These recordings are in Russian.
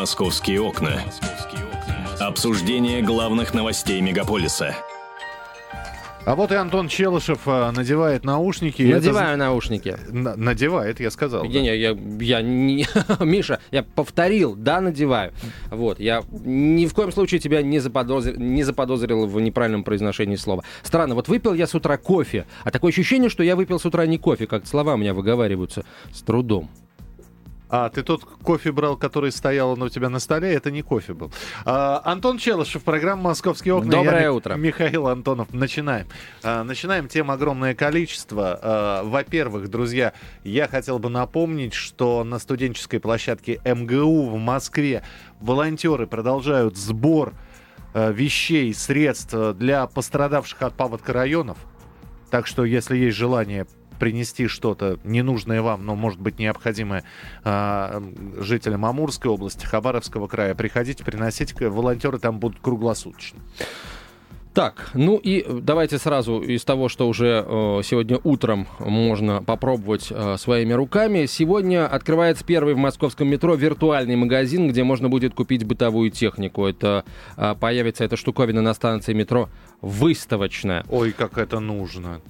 «Московские окна». Обсуждение главных новостей мегаполиса – а вот и Антон Челышев а, надевает наушники. Надеваю это... наушники. Н- надевает, я сказал. Не, да. я, я не... Миша, я повторил, да, надеваю. Вот, я ни в коем случае тебя не, заподозр... не заподозрил в неправильном произношении слова. Странно, вот выпил я с утра кофе, а такое ощущение, что я выпил с утра не кофе, как слова у меня выговариваются с трудом. А, ты тот кофе брал, который стоял у тебя на столе, это не кофе был. А, Антон Челышев, программа «Московские окна». Доброе Я, утро. Михаил Антонов. Начинаем. А, начинаем. Тем огромное количество. А, во-первых, друзья, я хотел бы напомнить, что на студенческой площадке МГУ в Москве волонтеры продолжают сбор а, вещей, средств для пострадавших от паводка районов. Так что, если есть желание принести что-то ненужное вам, но может быть необходимое э, жителям Амурской области, Хабаровского края, приходите, приносите. Волонтеры там будут круглосуточно. Так, ну и давайте сразу из того, что уже э, сегодня утром можно попробовать э, своими руками. Сегодня открывается первый в московском метро виртуальный магазин, где можно будет купить бытовую технику. Это э, появится эта штуковина на станции метро выставочная. Ой, как это нужно.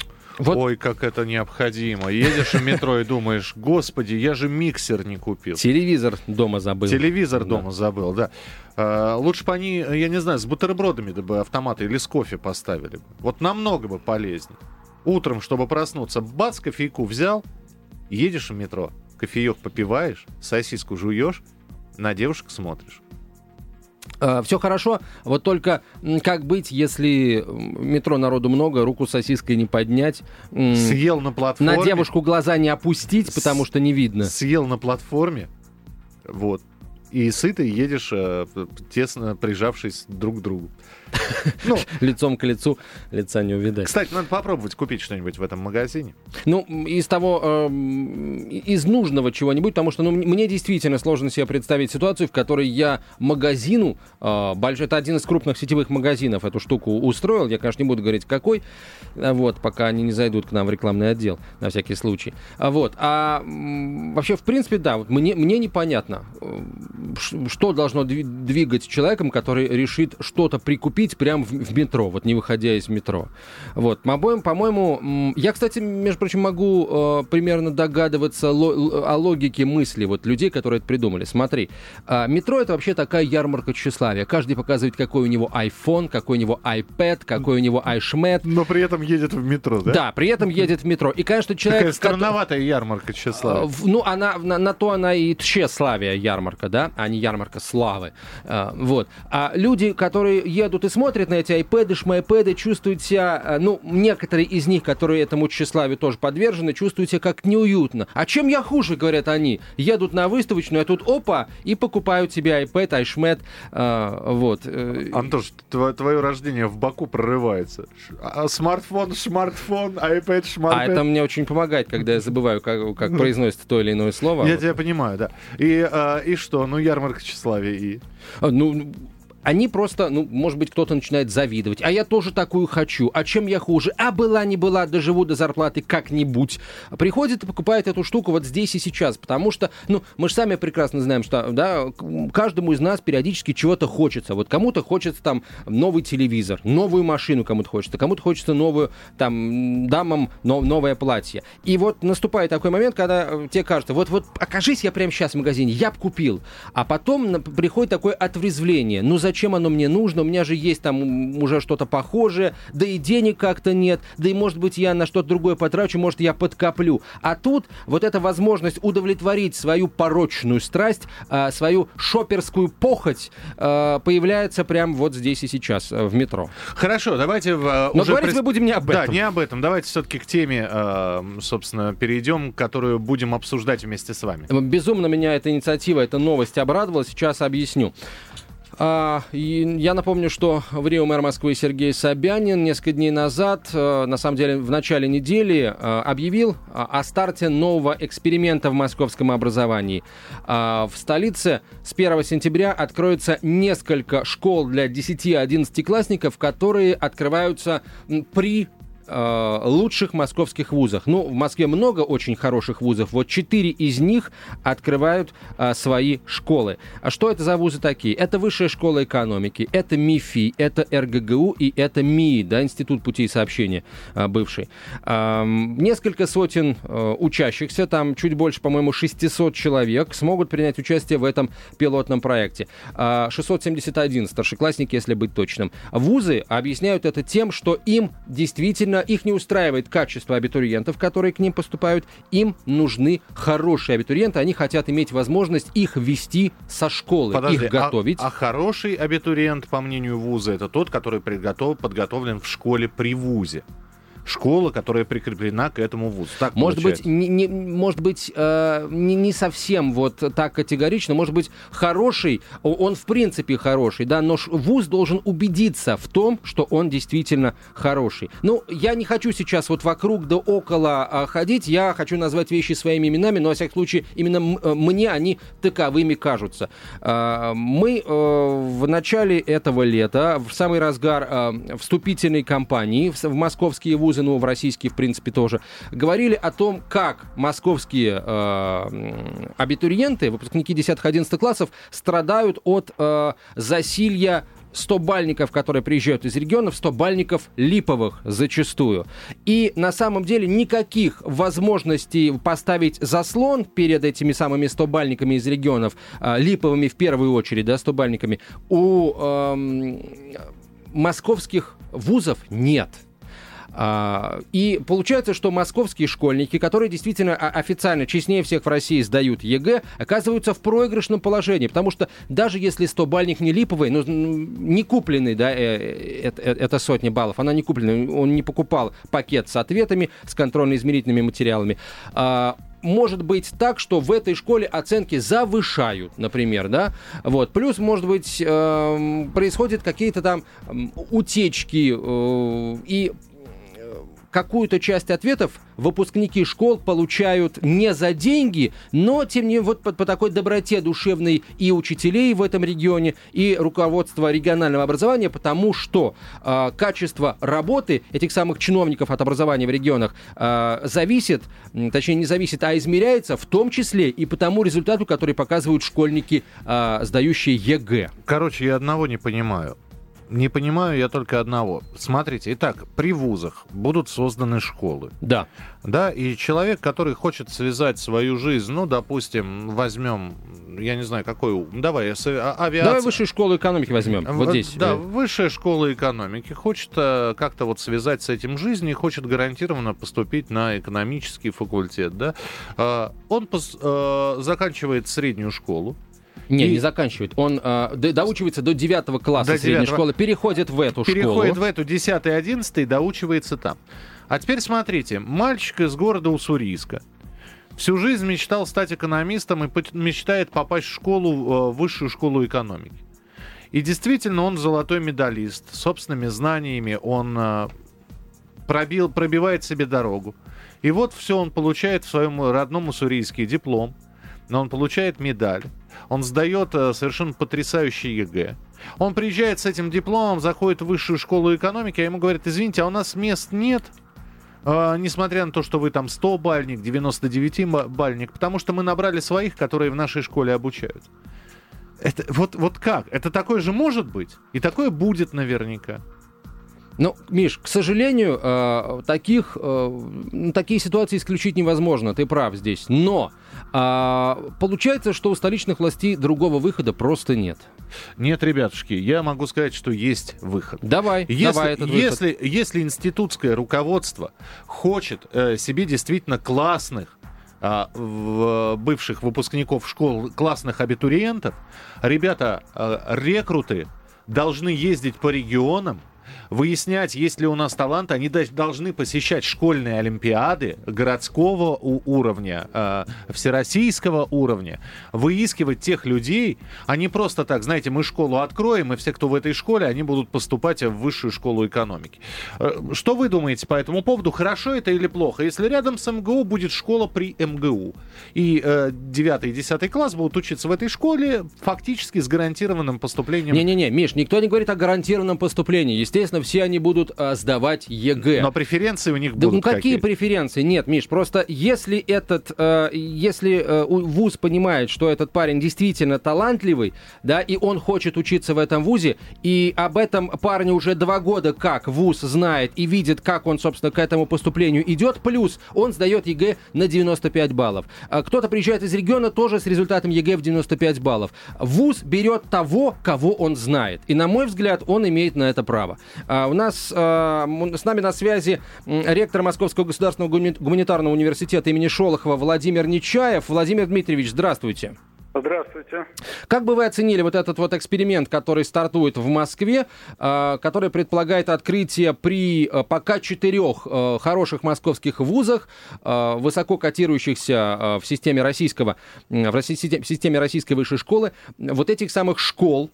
Вот... Ой, как это необходимо. Едешь в метро и думаешь, господи, я же миксер не купил. Телевизор дома забыл. Телевизор да. дома забыл, да. А, лучше бы они, я не знаю, с бутербродами бы автоматы или с кофе поставили бы. Вот намного бы полезнее. Утром, чтобы проснуться, бац, кофейку взял, едешь в метро, кофеек попиваешь, сосиску жуешь, на девушек смотришь. Uh, все хорошо, вот только как быть, если метро народу много, руку сосиской не поднять? Съел на платформе. На девушку глаза не опустить, потому что не видно. Съел на платформе, вот, и сытый едешь, э, тесно прижавшись друг к другу. Ну, лицом к лицу лица не увидать. Кстати, надо попробовать купить что-нибудь в этом магазине. Ну, из того, э, из нужного чего-нибудь, потому что ну, мне действительно сложно себе представить ситуацию, в которой я магазину, э, больш... это один из крупных сетевых магазинов, эту штуку устроил, я, конечно, не буду говорить какой, вот, пока они не зайдут к нам в рекламный отдел, на всякий случай. Вот, а вообще, в принципе, да, вот мне, мне непонятно, э, что должно двигать человеком, который решит что-то прикупить купить прямо в, в метро, вот не выходя из метро. Вот, по-моему, я, кстати, между прочим, могу э, примерно догадываться ло- о логике мысли вот людей, которые это придумали. Смотри, э, метро это вообще такая ярмарка тщеславия. Каждый показывает, какой у него iPhone, какой у него iPad, какой у него iShmet. Но при этом едет в метро, да? Да, при этом едет в метро. И, конечно, человек... Такая странноватая ярмарка тщеславия. Э, ну, она, на, на то она и тщеславие ярмарка, да, а не ярмарка славы. Э, вот. А люди, которые едут и смотрят на эти iPad, шмайпэды, чувствуют себя, э, ну, некоторые из них, которые этому тщеславию тоже подвержены, чувствуют себя как неуютно. А чем я хуже, говорят они? Едут на выставочную, а тут опа, и покупают себе iPad, iShmet, э, вот. Э. Антош, твое, твое рождение в Баку прорывается. А, смартфон, смартфон, iPad, смартфон. А это мне очень помогает, когда я забываю, как, как произносится то или иное слово. Я тебя понимаю, да. И, а, и что? Ну, ярмарка тщеславия и... А, ну, они просто, ну, может быть, кто-то начинает завидовать. А я тоже такую хочу. А чем я хуже? А была, не была, доживу до зарплаты как-нибудь. Приходит и покупает эту штуку вот здесь и сейчас. Потому что, ну, мы же сами прекрасно знаем, что, да, каждому из нас периодически чего-то хочется. Вот кому-то хочется там новый телевизор, новую машину кому-то хочется, кому-то хочется новую, там, дамам но, новое платье. И вот наступает такой момент, когда э, тебе кажется, вот-вот окажись я прямо сейчас в магазине, я бы купил. А потом приходит такое отрезвление. Ну, за зачем оно мне нужно, у меня же есть там уже что-то похожее, да и денег как-то нет, да и, может быть, я на что-то другое потрачу, может, я подкоплю. А тут вот эта возможность удовлетворить свою порочную страсть, а, свою шоперскую похоть а, появляется прямо вот здесь и сейчас, э, в метро. Хорошо, давайте... Но уже говорить пред... мы будем не об этом. Да, не об этом. Давайте все-таки к теме, собственно, перейдем, которую будем обсуждать вместе с вами. Безумно меня эта инициатива, эта новость обрадовала. Сейчас объясню. А, я напомню, что в Рио мэр Москвы Сергей Собянин несколько дней назад, э, на самом деле в начале недели, э, объявил о старте нового эксперимента в московском образовании. А, в столице с 1 сентября откроется несколько школ для 10-11 классников, которые открываются при э, лучших московских вузах. Ну, в Москве много очень хороших вузов. Вот четыре из них открывают э, свои школы. А что это за вузы такие? Это Высшая школа экономики, это МИФИ, это РГГУ и это МИИ, да, Институт путей сообщения э, бывший. Э, несколько сотен э, учащихся, там чуть больше, по-моему, 600 человек смогут принять участие в этом пилотном проекте. Э, 671 старшеклассники, если быть точным. Вузы объясняют это тем, что им действительно, их не устраивает качество абитуриентов, которые к ним поступают, им нужны хорошие абитуриенты, они хотят иметь возможность их вести со школы, Подожди, их готовить. А, а хороший абитуриент, по мнению вуза, это тот, который подготовлен в школе при вузе школа, которая прикреплена к этому вузу. Так может получается. быть, не, не, может быть, э, не, не совсем вот так категорично. Может быть, хороший, он в принципе хороший, да, но вуз должен убедиться в том, что он действительно хороший. Ну, я не хочу сейчас вот вокруг да около э, ходить, я хочу назвать вещи своими именами, но, во всяком случае, именно э, мне они таковыми кажутся. Э, мы э, в начале этого лета, в самый разгар э, вступительной кампании в, в московские вузы, вузы, в российские, в принципе, тоже, говорили о том, как московские э, абитуриенты, выпускники 10-11 классов, страдают от э, засилья 100 бальников, которые приезжают из регионов, 100 бальников липовых зачастую. И на самом деле никаких возможностей поставить заслон перед этими самыми 100 бальниками из регионов, э, липовыми в первую очередь, да, 100 бальниками, у э, московских вузов нет. А, и получается, что московские школьники, которые действительно официально честнее всех в России сдают ЕГЭ, оказываются в проигрышном положении, потому что даже если 100-бальник не липовый, ну, не купленный, да, это, э, это сотни баллов, она не купленная, он не покупал пакет с ответами, с контрольно-измерительными материалами, а, может быть так, что в этой школе оценки завышают, например, да, вот, плюс, может быть, э, происходят какие-то там утечки, э, и какую-то часть ответов выпускники школ получают не за деньги, но, тем не менее, вот по, по такой доброте душевной и учителей в этом регионе, и руководства регионального образования, потому что э, качество работы этих самых чиновников от образования в регионах э, зависит, точнее не зависит, а измеряется в том числе и по тому результату, который показывают школьники, э, сдающие ЕГЭ. Короче, я одного не понимаю. Не понимаю я только одного. Смотрите, итак, при вузах будут созданы школы. Да. Да, и человек, который хочет связать свою жизнь, ну, допустим, возьмем, я не знаю, какой, давай, а, авиация. Давай высшую школу экономики возьмем, вот здесь. Да, высшая школа экономики хочет э, как-то вот связать с этим жизнь и хочет гарантированно поступить на экономический факультет, да. А, он э, заканчивает среднюю школу, не, и... не заканчивает. Он э, доучивается до 9 класса до средней 9... школы, переходит в эту переходит школу. Переходит в эту 10 11 доучивается там. А теперь смотрите, мальчик из города Уссурийска. Всю жизнь мечтал стать экономистом и мечтает попасть в школу, в высшую школу экономики. И действительно, он золотой медалист. Собственными знаниями он э, пробил, пробивает себе дорогу. И вот все он получает в своем родном уссурийске диплом. Но он получает медаль он сдает э, совершенно потрясающий ЕГЭ. Он приезжает с этим дипломом, заходит в высшую школу экономики, а ему говорят, извините, а у нас мест нет, э, несмотря на то, что вы там 100-бальник, 99-бальник, потому что мы набрали своих, которые в нашей школе обучают. Это, вот, вот как? Это такое же может быть? И такое будет наверняка. Ну, Миш, к сожалению, э, таких, э, такие ситуации исключить невозможно, ты прав здесь. Но э, получается, что у столичных властей другого выхода просто нет. Нет, ребятушки, я могу сказать, что есть выход. Давай, если, давай этот выход. Если, если институтское руководство хочет э, себе действительно классных э, в, бывших выпускников школ, классных абитуриентов, ребята, рекруты должны ездить по регионам, выяснять, есть ли у нас талант. Они должны посещать школьные олимпиады городского уровня, э, всероссийского уровня, выискивать тех людей, не просто так, знаете, мы школу откроем, и все, кто в этой школе, они будут поступать в высшую школу экономики. Э, что вы думаете по этому поводу? Хорошо это или плохо? Если рядом с МГУ будет школа при МГУ, и э, 9 и 10 класс будут учиться в этой школе фактически с гарантированным поступлением... Не-не-не, Миш, никто не говорит о гарантированном поступлении. Естественно, естественно, все они будут а, сдавать ЕГЭ. Но преференции у них да, будут Ну какие какие? преференции? Нет, Миш, просто если этот, э, если э, вуз понимает, что этот парень действительно талантливый, да, и он хочет учиться в этом вузе, и об этом парне уже два года как вуз знает и видит, как он, собственно, к этому поступлению идет, плюс он сдает ЕГЭ на 95 баллов. А кто-то приезжает из региона тоже с результатом ЕГЭ в 95 баллов. Вуз берет того, кого он знает. И, на мой взгляд, он имеет на это право. А у нас а, с нами на связи ректор Московского государственного гуманитарного университета имени Шолохова Владимир Нечаев. Владимир Дмитриевич, здравствуйте. Здравствуйте. Как бы вы оценили вот этот вот эксперимент, который стартует в Москве, э, который предполагает открытие при э, пока четырех э, хороших московских вузах, высоко котирующихся в системе российского, в, системе российской высшей школы, вот этих самых школ,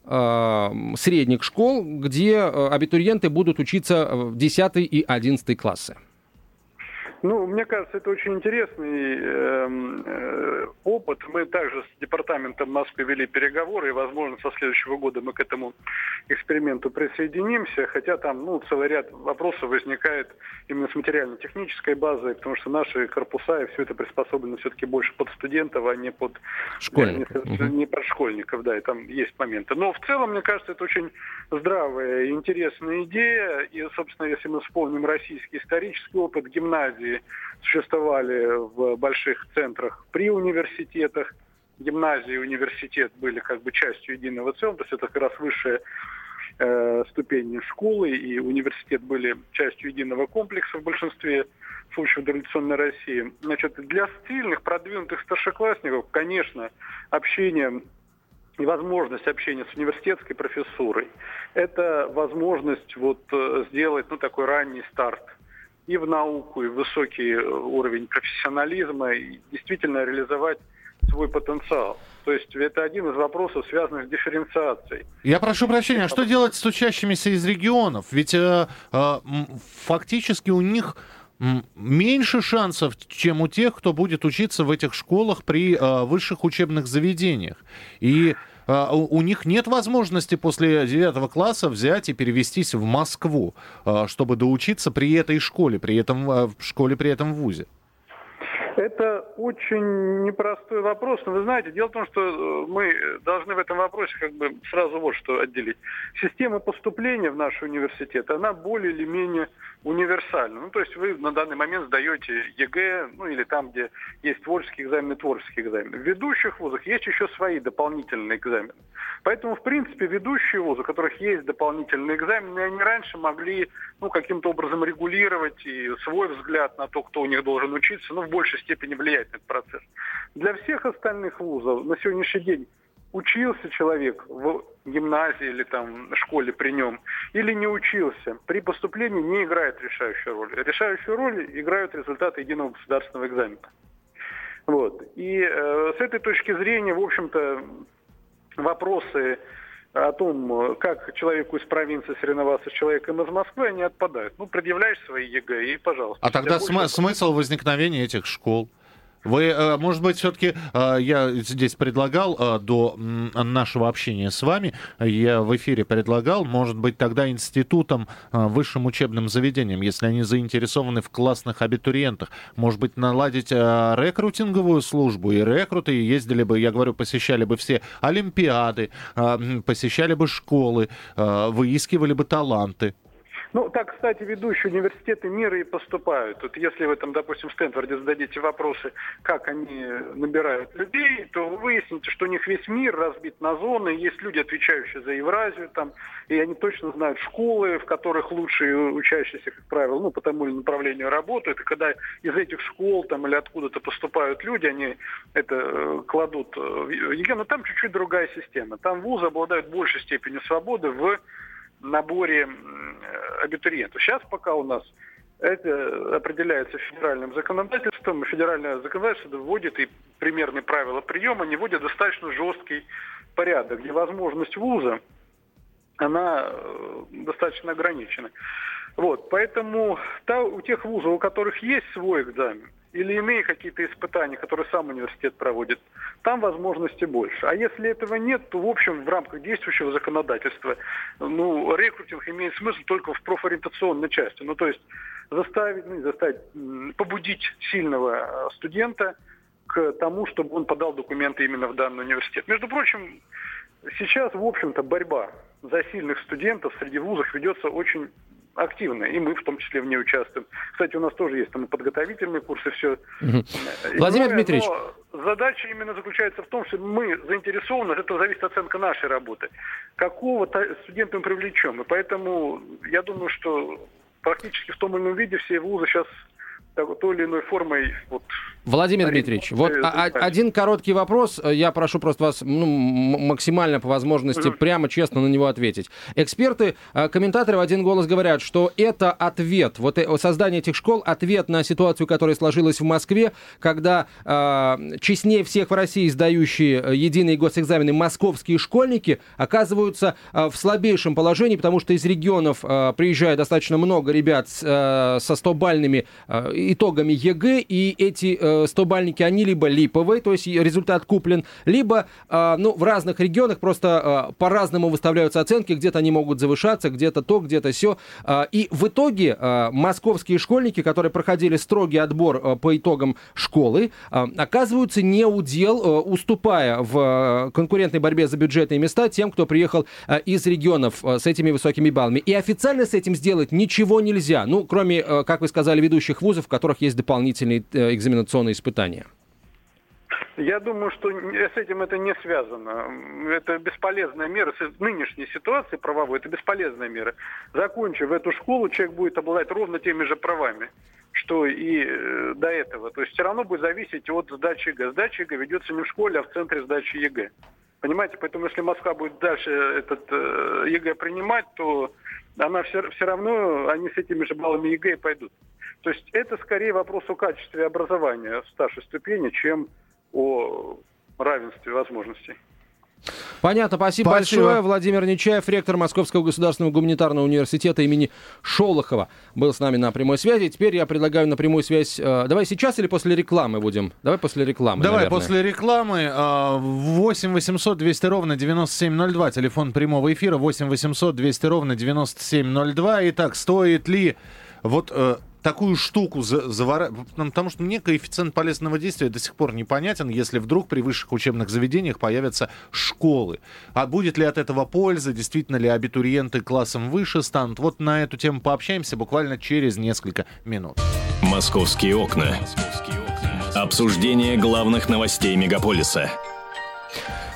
средних школ, где абитуриенты будут учиться в 10 и 11 классы? Ну, мне кажется, это очень интересный э, э, опыт. Мы также с департаментом Москвы вели переговоры, и, возможно, со следующего года мы к этому эксперименту присоединимся, хотя там, ну, целый ряд вопросов возникает именно с материально-технической базой, потому что наши корпуса и все это приспособлено все-таки больше под студентов, а не под школьников. Не, не под школьников, да, и там есть моменты. Но в целом, мне кажется, это очень здравая и интересная идея, и, собственно, если мы вспомним российский исторический опыт гимназии, существовали в больших центрах при университетах. Гимназии и университет были как бы частью единого целого, то есть это как раз высшая э, ступени школы и университет были частью единого комплекса в большинстве случаев в традиционной России. Значит, для стильных, продвинутых старшеклассников, конечно, общение и возможность общения с университетской профессурой – это возможность вот э, сделать ну, такой ранний старт и в науку, и в высокий э, уровень профессионализма, и действительно реализовать свой потенциал. То есть это один из вопросов, связанных с дифференциацией. Я прошу прощения, а что делать с учащимися из регионов? Ведь э, э, фактически у них меньше шансов, чем у тех, кто будет учиться в этих школах при э, высших учебных заведениях. И у них нет возможности после 9 класса взять и перевестись в Москву, а, чтобы доучиться при этой школе, при этом а, в школе, при этом вузе. Это очень непростой вопрос. Но вы знаете, дело в том, что э, мы должны в этом вопросе как бы сразу вот что отделить. Система поступления в наш университет, она более или менее универсальна. Ну, то есть вы на данный момент сдаете ЕГЭ, ну или там, где есть творческий экзамен и творческий экзамен. В ведущих вузах есть еще свои дополнительные экзамены. Поэтому, в принципе, ведущие вузы, у которых есть дополнительные экзамены, они раньше могли ну, каким-то образом регулировать и свой взгляд на то, кто у них должен учиться, ну, в большей степени влиять на этот процесс. Для всех остальных вузов на сегодняшний день учился человек в гимназии или там школе при нем, или не учился, при поступлении не играет решающую роль. Решающую роль играют результаты единого государственного экзамена. Вот. И э, с этой точки зрения, в общем-то, вопросы о том, как человеку из провинции соревноваться с человеком из Москвы, они отпадают. Ну, предъявляешь свои ЕГЭ и, пожалуйста. А тогда см- смысл возникновения этих школ? Вы, э, может быть, все-таки э, я здесь предлагал э, до нашего общения с вами, я в эфире предлагал, может быть, тогда институтам, высшим учебным заведениям, если они заинтересованы в классных абитуриентах, может быть, наладить рекрутинговую службу, и рекруты ездили бы, я говорю, посещали бы все олимпиады, посещали бы школы, выискивали бы таланты. Ну, так, кстати, ведущие университеты мира и поступают. Вот если вы там, допустим, в Стэнфорде зададите вопросы, как они набирают людей, то вы выясните, что у них весь мир разбит на зоны, есть люди, отвечающие за Евразию там, и они точно знают школы, в которых лучшие учащиеся, как правило, ну, по тому или направлению работают, и когда из этих школ там или откуда-то поступают люди, они это э, кладут э, в ЕГЭ, но там чуть-чуть другая система. Там вузы обладают большей степенью свободы в наборе абитуриентов. Сейчас пока у нас это определяется федеральным законодательством, федеральное законодательство вводит и примерные правила приема, не вводит достаточно жесткий порядок, где возможность вуза, она э, достаточно ограничена. Вот, поэтому та, у тех вузов, у которых есть свой экзамен, или иные какие-то испытания, которые сам университет проводит, там возможности больше. А если этого нет, то, в общем, в рамках действующего законодательства, ну, рекрутинг имеет смысл только в профориентационной части. Ну, то есть заставить, ну, заставить, побудить сильного студента к тому, чтобы он подал документы именно в данный университет. Между прочим, сейчас, в общем-то, борьба за сильных студентов среди вузов ведется очень активно, и мы в том числе в ней участвуем. Кстати, у нас тоже есть там подготовительные курсы, все. Угу. Владимир но, Дмитриевич. Задача именно заключается в том, что мы заинтересованы, от этого зависит оценка нашей работы, какого студента мы привлечем. И поэтому я думаю, что практически в том или ином виде все вузы сейчас той или иной формой вот, Владимир Дмитриевич, вот а, один короткий вопрос. Я прошу просто вас ну, максимально по возможности угу. прямо честно на него ответить. Эксперты, а, комментаторы в один голос говорят, что это ответ, вот э, создание этих школ, ответ на ситуацию, которая сложилась в Москве, когда э, честнее всех в России сдающие э, единые госэкзамены московские школьники оказываются э, в слабейшем положении, потому что из регионов э, приезжает достаточно много ребят э, со 100-бальными э, итогами ЕГЭ, и эти э, 100-бальники, они либо липовые, то есть результат куплен, либо а, ну, в разных регионах просто а, по-разному выставляются оценки, где-то они могут завышаться, где-то то, где-то все. А, и в итоге московские школьники, которые проходили строгий отбор по итогам школы, оказываются не удел, уступая в конкурентной борьбе за бюджетные места тем, кто приехал из регионов с этими высокими баллами. И официально с этим сделать ничего нельзя, ну, кроме, как вы сказали, ведущих вузов, которых есть дополнительные э, экзаменационные испытания? Я думаю, что с этим это не связано. Это бесполезная мера. С нынешней ситуации правовой это бесполезная мера. Закончив эту школу, человек будет обладать ровно теми же правами, что и э, до этого. То есть все равно будет зависеть от сдачи ЕГЭ. Сдача ЕГЭ ведется не в школе, а в центре сдачи ЕГЭ. Понимаете, поэтому если Москва будет дальше этот э, ЕГЭ принимать, то она все, все равно, они с этими же баллами ЕГЭ пойдут. То есть это скорее вопрос о качестве образования старшей ступени, чем о равенстве возможностей. Понятно, спасибо, спасибо большое. Владимир Нечаев, ректор Московского государственного гуманитарного университета имени Шолохова, был с нами на прямой связи. Теперь я предлагаю на прямую связь. Э, давай сейчас или после рекламы будем? Давай после рекламы. Давай наверное. после рекламы. 8 800 200 ровно 9702. Телефон прямого эфира 8 800 200 ровно 9702. Итак, стоит ли вот э, такую штуку за, заворачивать, потому что мне коэффициент полезного действия до сих пор непонятен, если вдруг при высших учебных заведениях появятся школы. А будет ли от этого польза, действительно ли абитуриенты классом выше станут? Вот на эту тему пообщаемся буквально через несколько минут. Московские окна. Обсуждение главных новостей мегаполиса.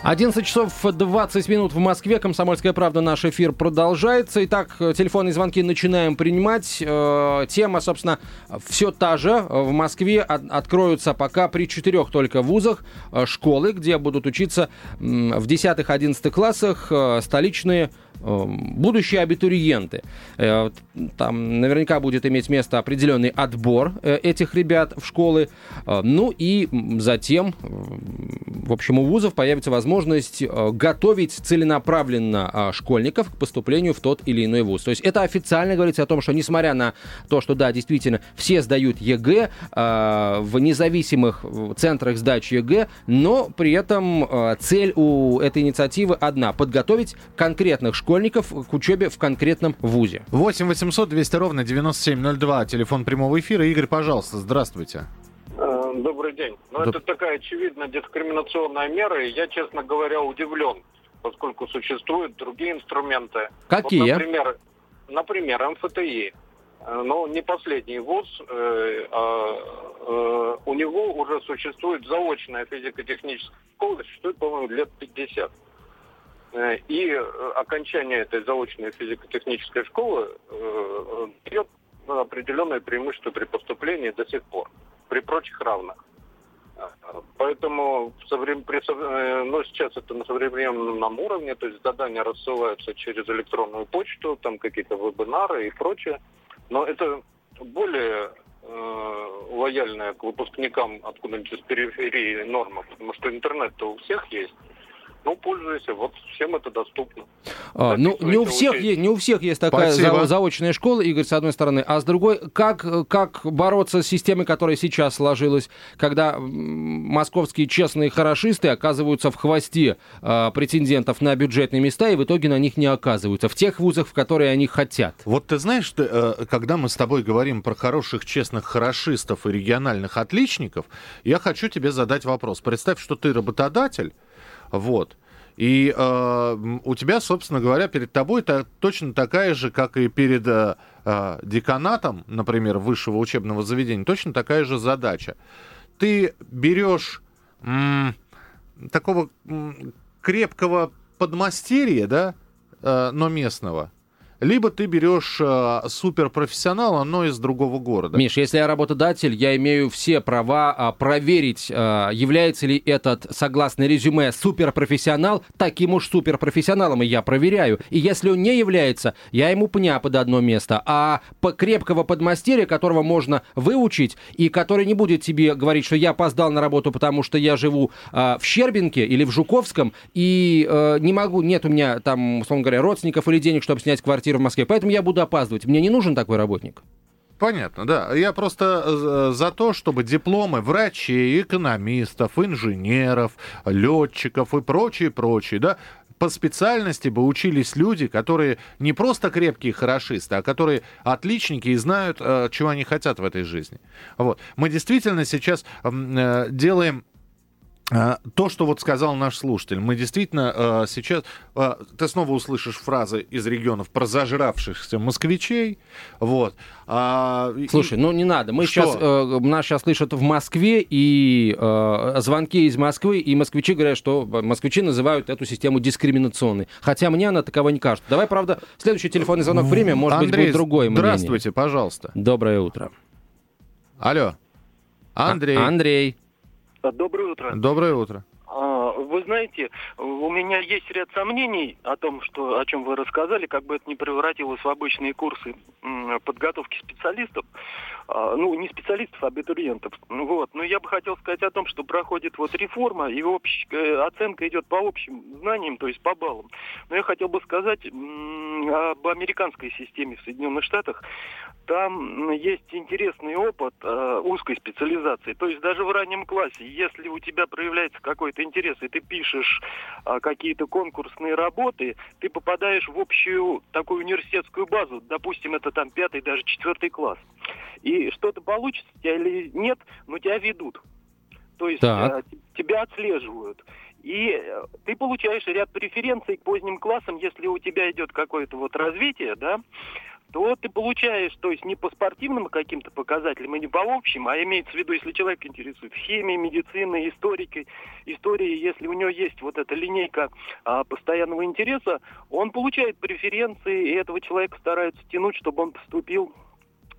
11 часов 20 минут в Москве. Комсомольская правда. Наш эфир продолжается. Итак, телефонные звонки начинаем принимать. Э, тема, собственно, все та же. В Москве откроются пока при четырех только вузах э, школы, где будут учиться в 10-11 классах э, столичные будущие абитуриенты. Э, там наверняка будет иметь место определенный отбор э, этих ребят в школы. Э, ну и затем, в общем, у вузов появится возможность готовить целенаправленно школьников к поступлению в тот или иной вуз. То есть это официально говорится о том, что несмотря на то, что да, действительно, все сдают ЕГЭ в независимых центрах сдачи ЕГЭ, но при этом цель у этой инициативы одна – подготовить конкретных школьников к учебе в конкретном вузе. 8 800 200 ровно 9702, телефон прямого эфира. Игорь, пожалуйста, здравствуйте. Э, добрый день. Ну, это такая очевидно дискриминационная мера, и я, честно говоря, удивлен, поскольку существуют другие инструменты. Какие? Вот, например, например, МФТИ. Э, но не последний вуз, э, а у него уже существует заочная физико-техническая школа, существует, по-моему, лет 50. Э, и э, окончание этой заочной физико-технической школы э, дает определенное преимущество при поступлении до сих пор, при прочих равных. Поэтому ну, сейчас это на современном уровне, то есть задания рассылаются через электронную почту, там какие-то вебинары и прочее. Но это более э, лояльная к выпускникам откуда-нибудь из периферии норма, потому что интернет-то у всех есть. Ну, пользуйся, вот всем это доступно. А, ну, не у, всех учить. есть, не у всех есть такая Спасибо. за- заочная школа, Игорь, с одной стороны, а с другой, как, как бороться с системой, которая сейчас сложилась, когда московские честные хорошисты оказываются в хвосте а, претендентов на бюджетные места и в итоге на них не оказываются, в тех вузах, в которые они хотят. Вот ты знаешь, ты, э, когда мы с тобой говорим про хороших, честных хорошистов и региональных отличников, я хочу тебе задать вопрос. Представь, что ты работодатель, вот, и э, у тебя, собственно говоря, перед тобой та, точно такая же, как и перед э, э, деканатом, например, высшего учебного заведения, точно такая же задача. Ты берешь м, такого м, крепкого подмастерья, да, э, но местного, либо ты берешь э, суперпрофессионала, но из другого города. Миш, если я работодатель, я имею все права а, проверить, а, является ли этот, согласно резюме, суперпрофессионал таким уж суперпрофессионалом, и я проверяю. И если он не является, я ему пня под одно место. А по- крепкого подмастерья, которого можно выучить, и который не будет тебе говорить, что я опоздал на работу, потому что я живу а, в Щербинке или в Жуковском, и э, не могу, нет у меня там, условно говоря, родственников или денег, чтобы снять квартиру в Москве, поэтому я буду опаздывать. Мне не нужен такой работник. Понятно, да. Я просто э, за то, чтобы дипломы врачей, экономистов, инженеров, летчиков и прочее, прочее, да, по специальности бы учились люди, которые не просто крепкие хорошисты, а которые отличники и знают, э, чего они хотят в этой жизни. Вот. Мы действительно сейчас э, делаем То, что вот сказал наш слушатель, мы действительно э, сейчас... э, ты снова услышишь фразы из регионов про зажравшихся москвичей. Вот. А, и- Слушай, ну не надо. Мы Что? сейчас, э, нас сейчас слышат в Москве, и э, звонки из Москвы, и москвичи говорят, что москвичи называют эту систему дискриминационной. Хотя мне она таково не кажется. Давай, правда, следующий телефонный звонок примем, может быть, Андрей, будет другое мнение. здравствуйте, пожалуйста. Доброе утро. Алло. Андрей. А- Андрей. Доброе утро. Доброе утро. Вы знаете, у меня есть ряд сомнений о том, что, о чем вы рассказали, как бы это не превратилось в обычные курсы подготовки специалистов. А, Ну, не специалистов, а абитуриентов. Вот. Но я бы хотел сказать о том, что проходит вот реформа, и общ- э, оценка идет по общим знаниям, то есть по баллам. Но я хотел бы сказать об американской системе в Соединенных Штатах. Там есть интересный опыт э, узкой специализации. То есть даже в раннем классе, если у тебя проявляется какой-то интерес, и ты пишешь а, какие-то конкурсные работы, ты попадаешь в общую такую университетскую базу. Допустим, это там пятый, даже четвертый класс. И что-то получится у тебя или нет, но тебя ведут. То есть Так. э, тебя отслеживают. И э, ты получаешь ряд преференций к поздним классам, если у тебя идет какое-то вот развитие, да, то ты получаешь, то есть не по спортивным каким-то показателям и не по общим, а имеется в виду, если человек интересует химией, медициной, историкой, историей, если у него есть вот эта линейка а, постоянного интереса, он получает преференции, и этого человека стараются тянуть, чтобы он поступил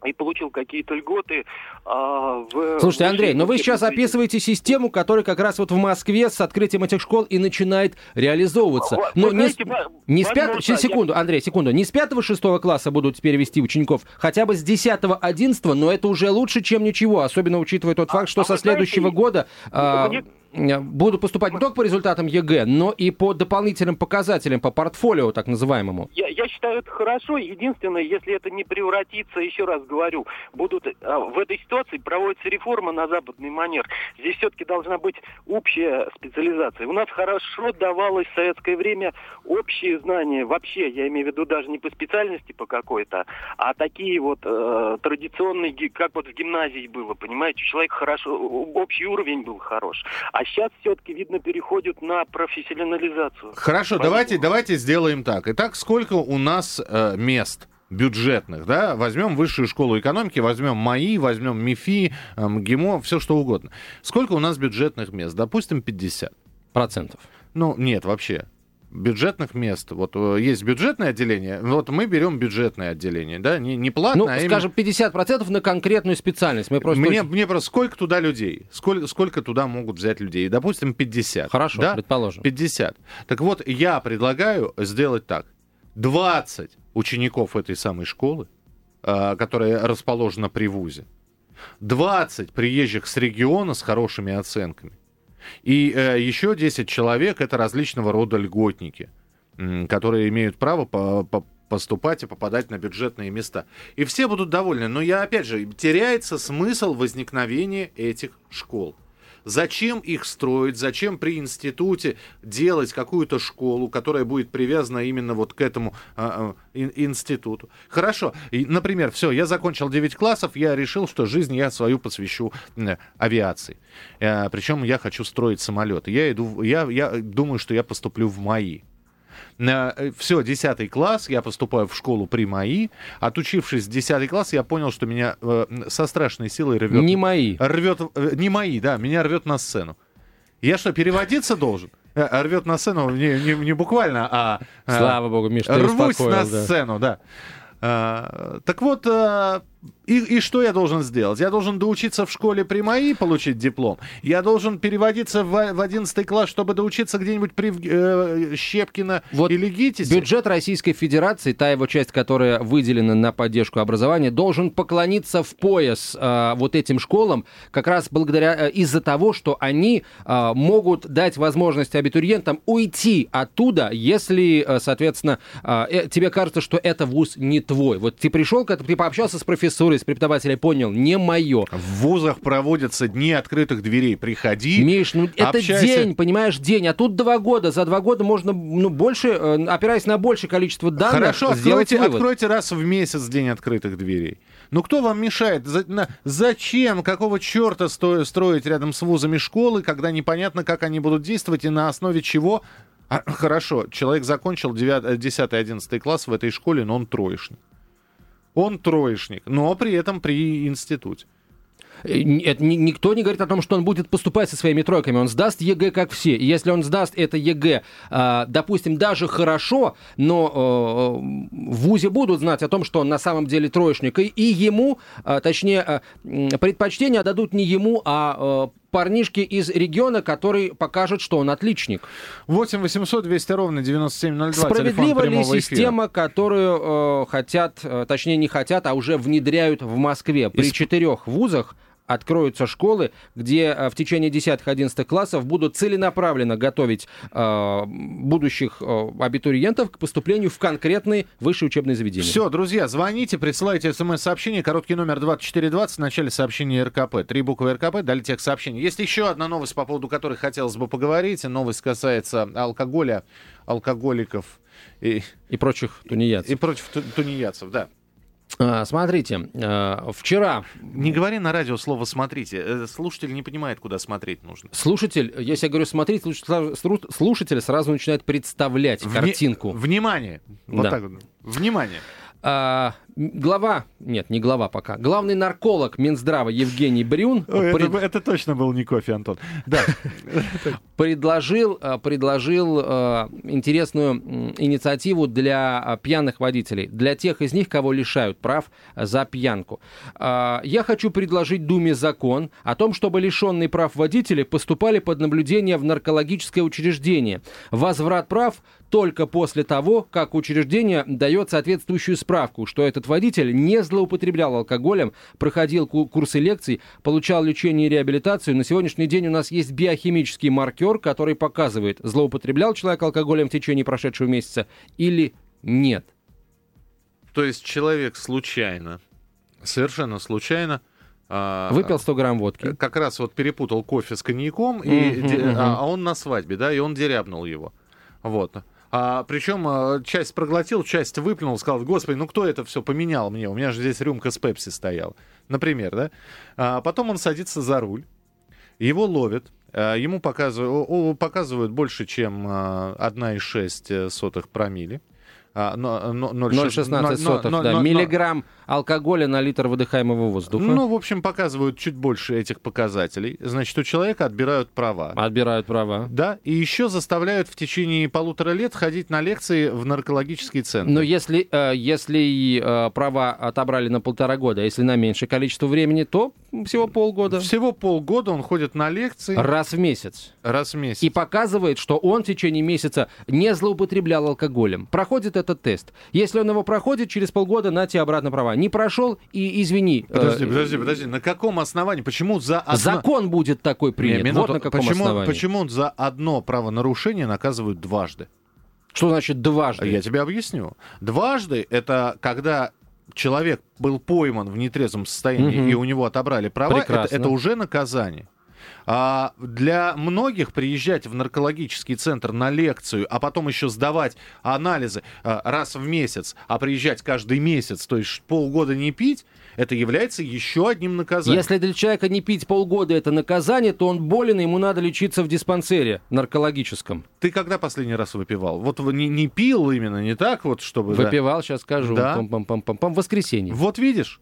и получил какие-то льготы а, в... Слушайте, Андрей, но вы сейчас описываете систему, которая как раз вот в Москве с открытием этих школ и начинает реализовываться. Вы Но не, с- знаете, не с возможно, пятого, сейчас, секунду, Андрей, секунду, не с пятого, шестого класса будут теперь вести учеников, хотя бы с десятого, одиннадцатого, но это уже лучше, чем ничего, особенно учитывая тот факт, что а со вы знаете, следующего года а, мне- э, будут поступать не только по результатам ЕГЭ, но и по дополнительным показателям, по портфолио так называемому. Я, я считаю это хорошо. Единственное, если это не превратится, еще раз говорю, будут а, в этой ситуации проводится реформа на западный манер. Здесь все-таки должна быть общая специализация. У нас хорошо давалось в советское время общие знания вообще, я имею в виду даже не по специальности по какой-то, а такие вот э, традиционные, как вот в гимназии было, понимаете, у человека хорошо, общий уровень был хорош. А сейчас все-таки, видно, переходят на профессионализацию. Хорошо, Поэтому- давайте, давайте сделаем так. Итак, сколько у нас э, мест? бюджетных, да, возьмем высшую школу экономики, возьмем МАИ, возьмем МИФИ, э, МГИМО, все что угодно. Сколько у нас бюджетных мест? Допустим, 50. Процентов. Ну, нет, вообще. Бюджетных мест. Вот э, есть бюджетное отделение, вот мы берем бюджетное отделение, да, не, не платное, Ну, а именно- скажем, 50% на конкретную специальность. Мы просто Мне, очень- мне просто сколько туда людей? Сколько, сколько туда могут взять людей? Допустим, 50. Хорошо, да? предположим. 50. Так вот, я предлагаю сделать так. 20 учеников этой самой школы, а, которая расположена при ВУЗе, 20 приезжих с региона с хорошими оценками, И э, еще 10 человек это различного рода льготники, которые имеют право по, по- поступать и попадать на бюджетные места. И все будут довольны. Но я, опять же, теряется смысл возникновения этих школ. Зачем их строить? Зачем при институте делать какую-то школу, которая будет привязана именно вот к этому а, ин- институту? Хорошо. И, например, все, я закончил 9 классов, я решил, что жизнь я свою посвящу м, авиации. Э, причем я хочу строить самолеты. Я, иду, я, я думаю, что я поступлю в МАИ. Все, 10 класс, я поступаю в школу при МАИ. Отучившись 10 класс, я понял, что меня э, со страшной силой рвет Не мои. рвет, э, не мои, да, меня рвет на сцену. Я что, переводиться должен? Э, Рвет на сцену не, не- не буквально, а... э, Слава богу, Миш, ты Рвусь на да. сцену, да. А, так вот, а, и, и что я должен сделать? Я должен доучиться в школе при МАИ, получить диплом. Я должен переводиться в, в 11 класс, чтобы доучиться где-нибудь при э, Щепкино Вот или ГИТИСе. Бюджет Российской Федерации, та его часть, которая выделена на поддержку образования, должен поклониться в пояс э, вот этим школам, как раз благодаря э, из-за того, что они э, могут дать возможность абитуриентам уйти оттуда, если, э, соответственно, э, э, тебе кажется, что это вуз не твой. Вот ты пришел ты пообщался с профессорой, с преподавателем, понял, не мое. В вузах проводятся дни открытых дверей. Приходи, Миш, ну это общайся. день, понимаешь, день, а тут два года. За два года можно, ну, больше, э, опираясь на большее количество данных, Хорошо, сделать откройте, вывод. откройте раз в месяц день открытых дверей. Ну кто вам мешает? Зачем, какого черта строить рядом с вузами школы, когда непонятно, как они будут действовать и на основе чего? А, хорошо, человек закончил 9, 10 11 класс в этой школе, но он троечник. Он троечник, но при этом при институте. Э, это ни- никто не говорит о том, что он будет поступать со своими тройками. Он сдаст ЕГЭ, как все. И если он сдаст это ЕГЭ, а, допустим, даже хорошо, но э, в ВУЗе будут знать о том, что он на самом деле троечник, и, и ему, а, точнее, предпочтение отдадут не ему, а э, парнишке из региона, который покажет, что он отличник. 8 800 200 ровно 9702, телефон Справедлива ли прямого эфира. система, которую э, хотят, э, точнее не хотят, а уже внедряют в Москве? При Исп- четырех вузах откроются школы, где э, в течение 10-11 классов будут целенаправленно готовить э, будущих э, абитуриентов к поступлению в конкретные высшие учебные заведения. Все, друзья, звоните, присылайте смс-сообщение, короткий номер 2420, в начале сообщения РКП. Три буквы РКП, дали тех сообщений. Есть еще одна новость, по поводу которой хотелось бы поговорить. Новость касается алкоголя, алкоголиков и, И прочих тунеядцев. и против ту- тунеядцев, да. А, смотрите, э, вчера Не говори на радио слово «смотрите». Э, Слушатель не понимает, куда смотреть нужно. слушатель, если я говорю смотреть, слушатель сразу начинает представлять Вни- картинку. Внимание! Вот Да. так вот. Внимание! А, глава, нет, не глава пока, главный нарколог Минздрава Евгений Брюн Ой, пред- это, это точно был не кофе, Антон. Да. предложил, а, предложил а, интересную инициативу для а, пьяных водителей, для тех из них, кого лишают прав за пьянку. А, Я хочу предложить Думе закон о том, чтобы лишенные прав водители поступали под наблюдение в наркологическое учреждение. Возврат прав только после того, как учреждение дает соответствующую справку, что этот водитель не злоупотреблял алкоголем, проходил ку- курсы лекций, получал лечение и реабилитацию. На сегодняшний день у нас есть биохимический маркер, который показывает, злоупотреблял человек алкоголем в течение прошедшего месяца или нет. То есть человек случайно, совершенно случайно... а, Выпил 100 грамм водки. как раз вот перепутал кофе с коньяком, и, мгм. а, а он на свадьбе, да, и он дерябнул его. Вот. А, причем а, часть проглотил, часть выплюнул, сказал, господи, ну кто это все поменял мне? У меня же здесь рюмка с пепси стояла. Например, да? А потом он садится за руль, его ловят, а, ему показывают, показывают больше, чем а, 1,6 сотых промили. А, но- но- 0,6 0,16 но- сотых, да, миллиграмм алкоголя на литр выдыхаемого воздуха. Ну, в общем, показывают чуть больше этих показателей. Значит, у человека отбирают права. Отбирают права. Да, и еще заставляют в течение полутора лет ходить на лекции в наркологический центр. Но если, э, если э, права отобрали на полтора года, а если на меньшее количество времени, то всего полгода. Всего полгода он ходит на лекции Раз в месяц. раз в месяц. И показывает, что он в течение месяца не злоупотреблял алкоголем. Проходит этот тест. Если он его проходит, через полгода на тебе обратно права. Не прошел, и извини. Подожди, э, подожди, подожди. На каком основании? Почему за одно... Закон будет такой Не, принят. минуту. Вот на каком почему, основании. почему за одно правонарушение наказывают дважды? Что значит дважды? Я тебе объясню. Дважды это когда человек был пойман в нетрезвом состоянии Мгм. и у него отобрали права, это, это уже наказание. А для многих приезжать в наркологический центр на лекцию, а потом еще сдавать анализы а, раз в месяц, а приезжать каждый месяц, то есть полгода не пить, это является еще одним наказанием. Если для человека не пить полгода это наказание, то он болен, и ему надо лечиться в диспансере наркологическом. Ты когда последний раз выпивал? Вот не, не пил именно, не так вот, чтобы... да? Выпивал, сейчас скажу. Да? Пам-пам-пам-пам. В воскресенье. Вот видишь?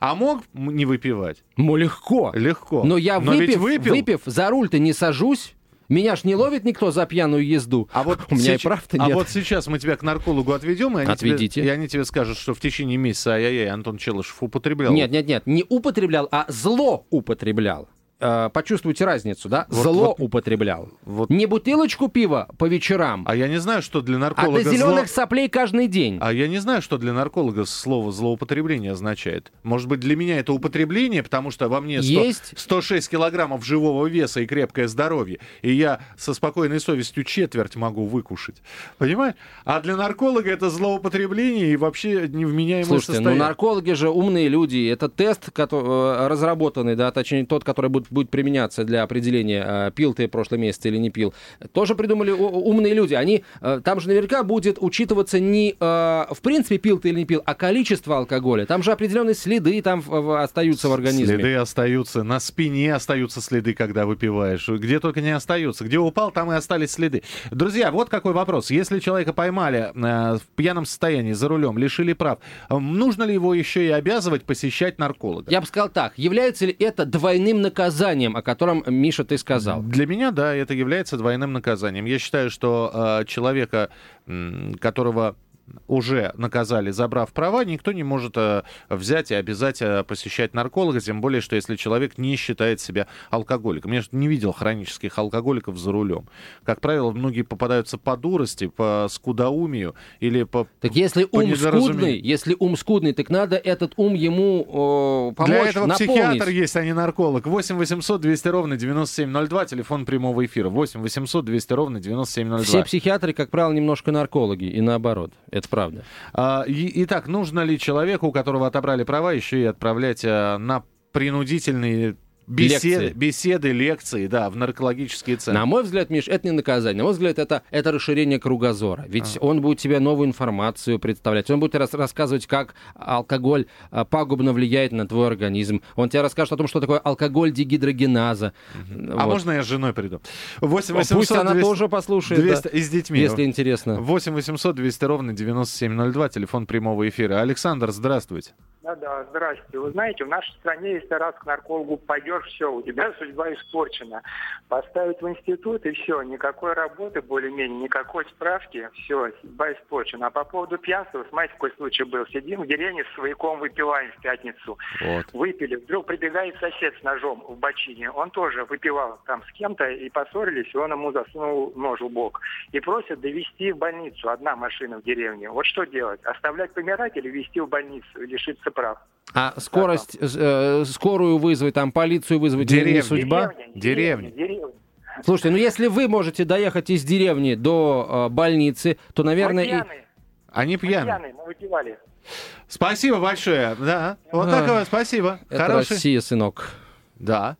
А мог не выпивать? Ну, легко. Легко. Но я, Но выпив, выпил. выпив, за руль-то не сажусь. Меня ж не ловит никто за пьяную езду. А вот У меня и сеч- прав-то А нет. вот сейчас мы тебя к наркологу отведем, и они, Отведите. Тебе, и они тебе скажут, что в течение месяца ай-яй-яй Антон Челышев употреблял. Нет, нет, нет, не употреблял, а злоупотреблял. Э, Почувствуйте разницу, да? Вот- Злоупотреблял. Вот. Не бутылочку пива по вечерам, А я не знаю, что для а нарколога... до зло- зеленых соплей каждый день. А я не знаю, что для нарколога слово злоупотребление означает. Может быть, для меня это употребление, потому что во мне 100 Есть. 106 килограммов живого веса и крепкое здоровье, и я со спокойной совестью четверть могу выкушать. Понимаешь? А для нарколога это злоупотребление и вообще невменяемое Слушайте, ну состояние. наркологи же умные люди. Это тест, кото- э, разработанный, да, точнее тот, который будет, будет применяться для определения, э, пил ты прошлый месяц или не пил. Тоже придумали умные люди. Они, э, там же наверняка будет учитываться не, э, в принципе, пил ты или не пил, а количество алкоголя. Там же определенные следы там в- в- остаются в организме. Следы остаются, на спине остаются следы, когда выпиваешь. Где только не остаются. Где упал, там и остались следы. Друзья, вот какой вопрос. Если человека поймали э, в пьяном состоянии за рулем, лишили прав, нужно ли его еще и обязывать посещать нарколога? Я бы сказал так, является ли это двойным наказанием, о котором, Миша, ты сказал? Для меня, да, это является двойным наказанием. Я считаю, что э, человека, которого уже наказали, забрав права, никто не может э, взять и обязать э, посещать нарколога, тем более, что если человек не считает себя алкоголиком. Я не видел хронических алкоголиков за рулем. Как правило, многие попадаются по дурости, по скудоумию или по... Так если по ум скудный, если ум скудный, так надо этот ум ему э, помочь, Для этого наполнить. психиатр есть, а не нарколог. 8 800 200 ровно 9702, телефон прямого эфира. 8 800 200 ровно 9702. Все психиатры, как правило, немножко наркологи, и наоборот. Это правда. А, и- итак, нужно ли человеку, у которого отобрали права, еще и отправлять а, на принудительные беседы, Лекции. беседы, лекции, да, в наркологические центры? На мой взгляд, Миш, это не наказание. На мой взгляд, это, это расширение кругозора. Ведь А. он будет тебе новую информацию представлять. Он будет рас- рассказывать, как алкоголь а, пагубно влияет на твой организм. Он тебе расскажет о том, что такое алкоголь дегидрогеназа. А Вот. можно я с женой приду? 8 Пусть 800 она 200 тоже послушает, 200 да, и с детьми. если интересно. 8 800 200 ровно 9702, телефон прямого эфира. Александр, здравствуйте. Да-да, здрасте. Вы знаете, в нашей стране, если раз к наркологу пойдешь, все, у тебя судьба испорчена. Поставить в институт, и все, никакой работы более-менее, никакой справки, все, судьба испорчена. А по поводу пьянства, смотрите, какой случай был. Сидим в деревне с свояком, выпиваем в пятницу. Вот. Выпили, вдруг прибегает сосед с ножом в бочине. Он тоже выпивал там с кем-то и поссорились, и он ему засунул нож в бок. И просят довести в больницу, одна машина в деревне. Вот что делать? Оставлять помирать или везти в больницу, лишиться прав? А скорость, э, скорую вызвать, там полицию вызвать, не- не Деревня. судьба? Деревня. Деревня. деревня. Слушайте, ну если вы можете доехать из деревни до э, больницы, то, наверное... Мы и- пьяные, Они мы пьяны. пьяные, мы выпивали. Спасибо большое. Да, вот А, такое, спасибо. Это Хороший. Россия, сынок. Да.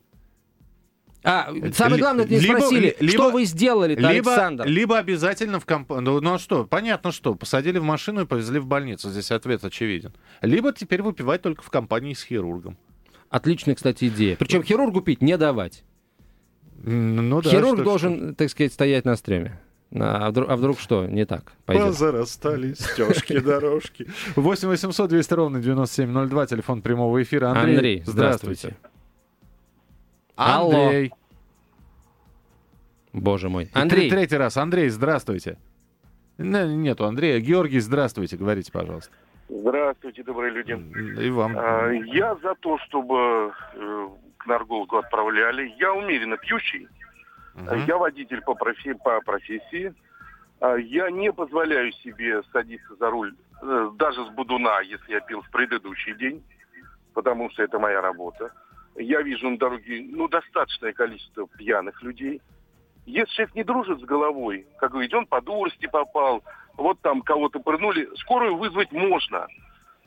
А, самое Ли- главное, это не либо- спросили, либо- что вы сделали Либо, Александр? либо обязательно в компанию. Ну, ну а что, понятно что. Посадили в машину и повезли в больницу. Здесь ответ очевиден. Либо теперь выпивать только в компании с хирургом. Отличная, кстати, идея. Причем хирургу пить не давать. Ну, да, Хирург что должен, так сказать, стоять на стреме. А вдруг, а вдруг что? Не так. Пойдет. Позарастали стежки, дорожки. 8 800 200 ровно 9702, телефон прямого эфира. Андрей, Андрей, здравствуйте. Алло. Андрей. Боже мой. Андрей, Третий раз. Андрей, здравствуйте. Не- Нету Андрея. Георгий, здравствуйте, говорите, пожалуйста. Здравствуйте, добрые люди. И вам. А, Я за то, чтобы э, к наркологу отправляли. Я умеренно пьющий. Мгм. Я водитель по, профи- по профессии. А, Я не позволяю себе садиться за руль э, даже с будуна, если я пил в предыдущий день, потому что это моя работа. Я вижу на дороге ну, достаточное количество пьяных людей. Если человек не дружит с головой, как говорит, он по дурости попал, вот там кого-то пырнули, скорую вызвать можно.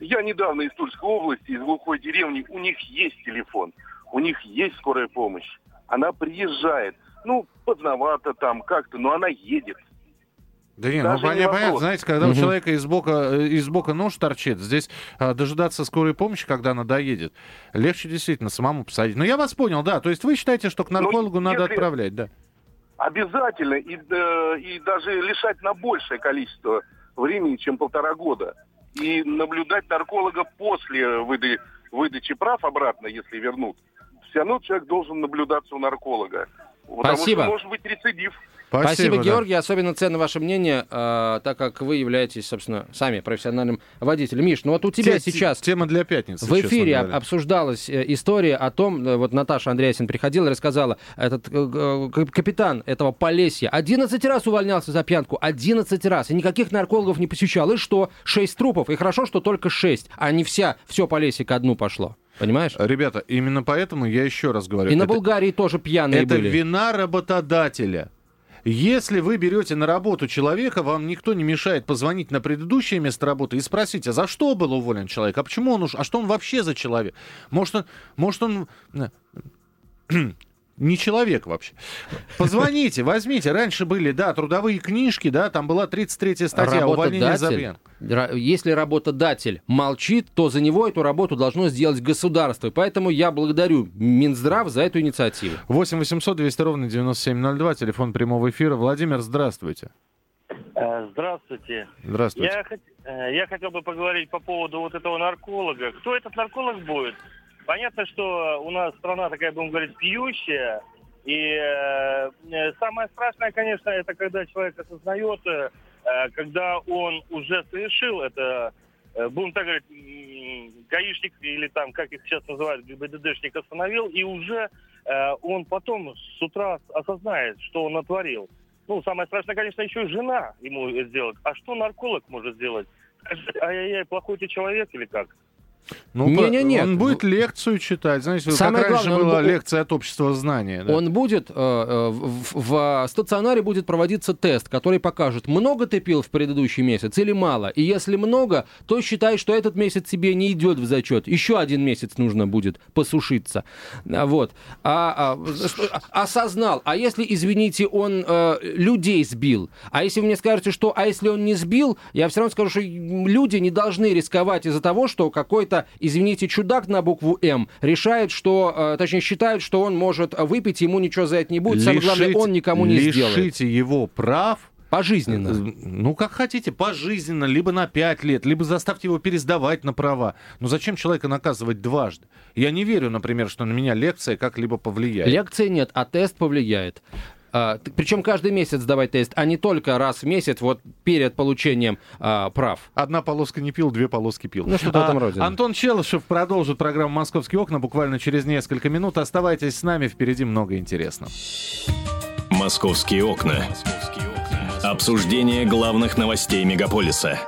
Я недавно из Тульской области, из глухой деревни, у них есть телефон, у них есть скорая помощь. Она приезжает. Ну, поздновато там как-то, но она едет. Да не, Даже ну не вопрос. понятно, знаете, когда у Мгм. человека из бока, э, из бока нож торчит, здесь а, дожидаться скорой помощи, когда она доедет, легче действительно самому посадить. Ну, я вас понял, да. То есть вы считаете, что к Ну, наркологу надо если- отправлять, да? Обязательно. И, э, и даже лишать на большее количество времени, чем полтора года. И наблюдать нарколога после выда- выдачи прав обратно, если вернут. Все равно человек должен наблюдаться у нарколога. Потому Спасибо. что может быть рецидив. Спасибо, да. Георгий. Особенно ценно ваше мнение, э, так как вы являетесь, собственно, сами профессиональным водителем. Миш, ну вот у тебя Те- сейчас Тема для пятницы, в эфире говоря. обсуждалась э, история о том, э, вот Наташа Андреасин приходила и рассказала, этот э, э, кап- капитан этого Полесья 11 раз увольнялся за пьянку, 11 раз, и никаких наркологов не посещал. И что? 6 трупов, и хорошо, что только 6, а не вся, все Полесье ко дну пошло. Понимаешь? Ребята, именно поэтому я еще раз говорю. И на это- Булгарии тоже пьяные Это были. вина работодателя. Если вы берете на работу человека, вам никто не мешает позвонить на предыдущее место работы и спросить, а за что был уволен человек, а почему он уж, а что он вообще за человек? Может он, может он э, не человек вообще. Позвоните, возьмите. Раньше были, да, трудовые книжки, да, там была 33 статья увольнение за ра- если работодатель молчит, то за него эту работу должно сделать государство. И поэтому я благодарю Минздрав за эту инициативу. 8 800 200 ровно 9702, телефон прямого эфира. Владимир, здравствуйте. Э, Здравствуйте. Здравствуйте. Я, э, я хотел бы поговорить по поводу вот этого нарколога. Кто этот нарколог будет? Понятно, что у нас страна такая, будем говорить, пьющая. И э, э, самое страшное, конечно, это когда человек осознает, э, э, когда он уже совершил это, э, будем так говорить, гаишник или там, как их сейчас называют, ГИБДДшник остановил, и уже э, он потом с утра осознает, что он натворил. Ну, самое страшное, конечно, еще и жена ему сделает. А что нарколог может сделать? Ай-яй-яй, плохой ты человек или как? Ну, Не-не-не. Он будет лекцию читать. Знаете, Самое как раньше главное, он была бу- лекция от общества знания. да. Он будет, э, э, в, в стационаре будет проводиться тест, который покажет, много ты пил в предыдущий месяц или мало. И если много, то считай, что этот месяц тебе не идет в зачет. Еще один месяц нужно будет посушиться. А, Вот. А, а, что- осознал. А если, извините, он э, людей сбил? А если вы мне скажете, что, а если он не сбил, я все равно скажу, что люди не должны рисковать из-за того, что какой-то, извините, чудак на букву М решает, что, э, точнее, считает, что он может выпить, ему ничего за это не будет. Самое главное, Лишите- он никому не сделает. Лишите его прав. Пожизненно. э, Ну, как хотите, пожизненно, либо на 5 лет, либо заставьте его пересдавать на права. Но зачем человека наказывать дважды? Я не верю, например, что на меня лекция как-либо повлияет. Лекции нет, а тест повлияет. А, причем каждый месяц сдавать тест, а не только раз в месяц, вот перед получением а, прав. Одна полоска не пил, две полоски пил. Ну, что-то в этом А, роде. Антон Челышев продолжит программу «Московские окна» буквально через несколько минут. Оставайтесь с нами, впереди много интересного. «Московские окна». Обсуждение главных новостей мегаполиса.